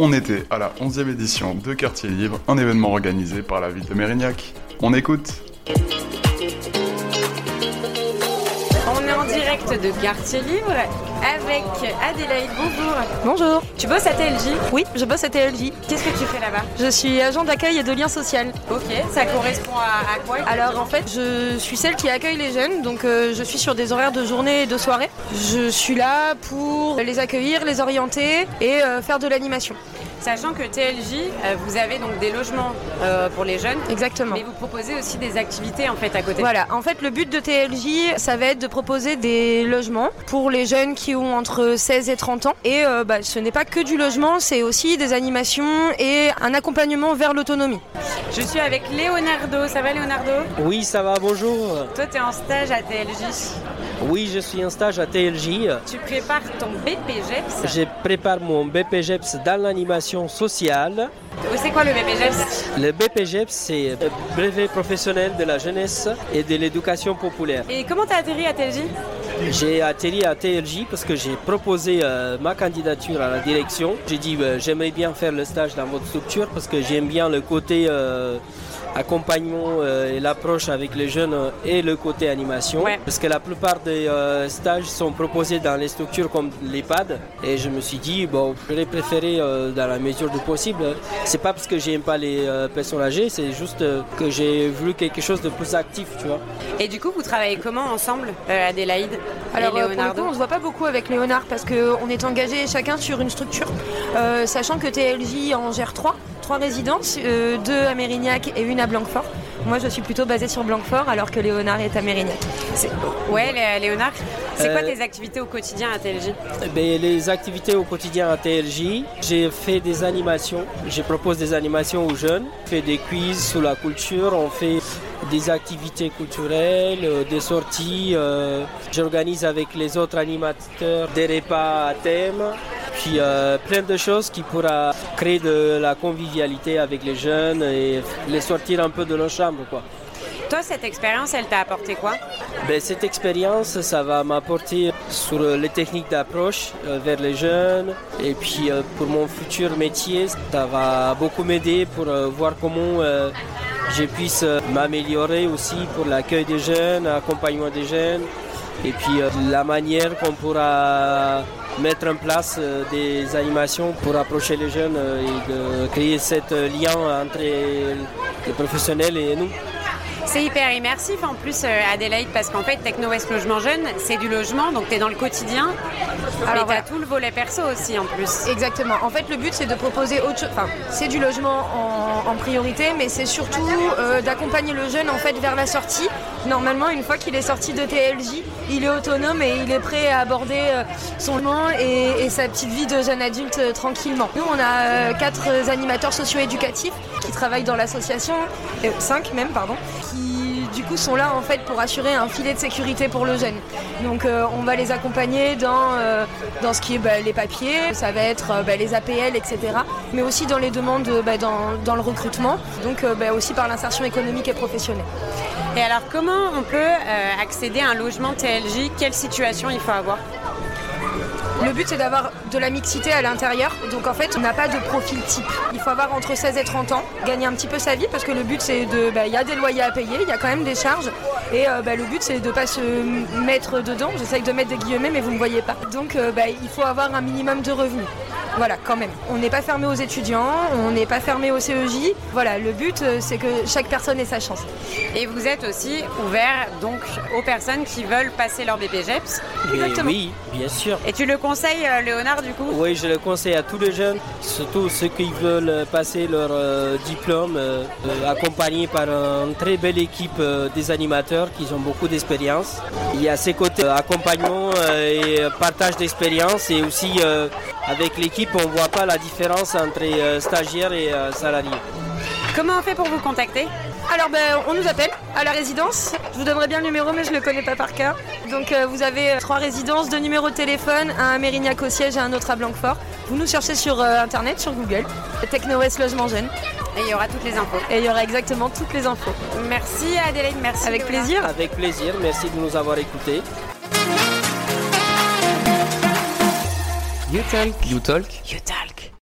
On était à la 11e édition de Quartier Libre, un événement organisé par la ville de Mérignac. On écoute direct de Quartier Libre avec Adélaïde. Bonjour. Bonjour. Tu bosses à TLJ Oui, je bosse à TLJ. Qu'est-ce que tu fais là-bas? Je suis agent d'accueil et de lien social. Ok, ça correspond à, à quoi Alors en fait, je suis celle qui accueille les jeunes, donc euh, je suis sur des horaires de journée et de soirée. Je suis là pour les accueillir, les orienter et euh, faire de l'animation. Sachant que TLJ, euh, vous avez donc des logements euh, pour les jeunes, Exactement. mais vous proposez aussi des activités en fait à côté. Voilà, en fait le but de TLJ, ça va être de proposer des logements pour les jeunes qui ont entre 16 et 30 ans. Et euh, bah, ce n'est pas que du logement, c'est aussi des animations et un accompagnement vers l'autonomie. Je suis avec Leonardo. Ça va Leonardo? Oui, ça va, bonjour. Toi, tu es en stage à TLJ. Oui, je suis en stage à TLJ. Tu prépares ton BPGEPS. Je prépare mon BPGEPS dans l'animation sociale. C'est quoi le BPGEPS Le BPGEPS, c'est le brevet professionnel de la jeunesse et de l'éducation populaire. Et comment t'as atterri à TLJ J'ai atterri à TLJ parce que j'ai proposé euh, ma candidature à la direction. J'ai dit euh, j'aimerais bien faire le stage dans votre structure parce que j'aime bien le côté euh, accompagnement euh, et l'approche avec les jeunes euh, et le côté animation. Ouais. Parce que la plupart des euh, stages sont proposés dans les structures comme l'EHPAD et je me suis dit bon, j'aurais préféré euh, dans la mesure du possible. C'est pas parce que j'aime pas les euh, personnes âgées, c'est juste euh, que j'ai voulu quelque chose de plus actif, tu vois. Et du coup, vous travaillez comment ensemble, euh, Adélaïde Alors et euh, pour le Leonardo coup, on se voit pas beaucoup avec Léonard parce qu'on est engagé chacun sur une structure, Euh, sachant que TLJ en gère trois, trois résidences, euh, deux à Mérignac et une à Blanquefort. Moi, je suis plutôt basée sur Blanquefort alors que Léonard est à Mérignac. C'est- Ouais, Lé- Léonard, c'est quoi Euh, tes activités au quotidien à TLJ Eh ben, les activités au quotidien à TLJ, j'ai fait des animations. Je propose des animations aux jeunes. On fait des quiz sur la culture, on fait des activités culturelles, euh, des sorties. euh, J'organise avec les autres animateurs des repas à thème. Puis euh, plein de choses qui pourra créer de la convivialité avec les jeunes et les sortir un peu de leur chambre. Quoi. Toi, cette expérience, elle t'a apporté quoi? Ben, cette expérience, ça va m'apporter sur euh, les techniques d'approche euh, vers les jeunes. Et puis pour mon futur métier, ça va beaucoup m'aider pour voir comment je puisse m'améliorer aussi pour l'accueil des jeunes, l'accompagnement des jeunes. Et puis euh, la manière qu'on pourra mettre en place euh, des animations pour approcher les jeunes euh, et de créer ce lien entre les professionnels et nous. C'est hyper immersif en plus, euh, Adélaïde, parce qu'en fait, Techno West Logement Jeune, c'est du logement, donc tu es dans le quotidien. Alors, mais tu voilà. as tout le volet perso aussi en plus. Exactement. En fait, le but, c'est de proposer autre chose. Enfin, c'est du logement en, en priorité, mais c'est surtout euh, d'accompagner le jeune en fait vers la sortie. Normalement, une fois qu'il est sorti de TLJ, il est autonome et il est prêt à aborder euh, son logement et, sa petite vie de jeune adulte euh, tranquillement. Nous, on a euh, quatre animateurs socio-éducatifs qui travaillent dans l'association, cinq même, pardon, du coup sont là en fait pour assurer un filet de sécurité pour le jeune. Donc euh, on va les accompagner dans, euh, dans ce qui est bah, les papiers, ça va être euh, bah, les APL, etc. Mais aussi dans les demandes bah, dans, dans le recrutement, donc aussi par l'insertion économique et professionnelle. Et alors, comment on peut accéder à un logement TLJ Quelle situation il faut avoir? Le but c'est d'avoir de la mixité à l'intérieur. Donc en fait on n'a pas de profil type. Il faut avoir entre 16 et 30 ans, gagner un petit peu sa vie parce que le but c'est de. bah, Il y a des loyers à payer, il y a quand même des charges. Et euh, bah, le but c'est de pas se mettre dedans. J'essaye de mettre des guillemets mais vous ne voyez pas. Donc euh, bah, il faut avoir un minimum de revenus. Voilà, quand même. On n'est pas fermé aux étudiants, on n'est pas fermé au CEJ. Voilà, le but, euh, c'est que chaque personne ait sa chance. Et vous êtes aussi ouvert donc aux personnes qui veulent passer leur BPGEPS. Exactement. oui, bien sûr. Et tu le conseilles, euh, Léonard, du coup Oui, je le conseille à tous les jeunes, surtout ceux qui veulent passer leur euh, diplôme, euh, euh, accompagnés par une très belle équipe euh, des animateurs qui ont beaucoup d'expérience. Il y a ces côtés euh, accompagnement euh, et euh, partage d'expérience et aussi euh, avec l'équipe, on ne voit pas la différence entre euh, stagiaires et euh, salariés. Comment on fait pour vous contacter? Alors, ben, on nous appelle à la résidence. Je vous donnerai bien le numéro, mais je ne le connais pas par cœur. Donc, euh, vous avez euh, trois résidences, deux numéros de téléphone, un à Mérignac au siège et un autre à Blanquefort. Vous nous cherchez sur euh, internet, sur Google, Techno West Logement Jeune. Et il y aura toutes les infos. Et il y aura exactement toutes les infos. Merci Adélaïde, merci. Avec plaisir. Avec plaisir, merci de nous avoir écoutés. You Talk. You Talk. You talk.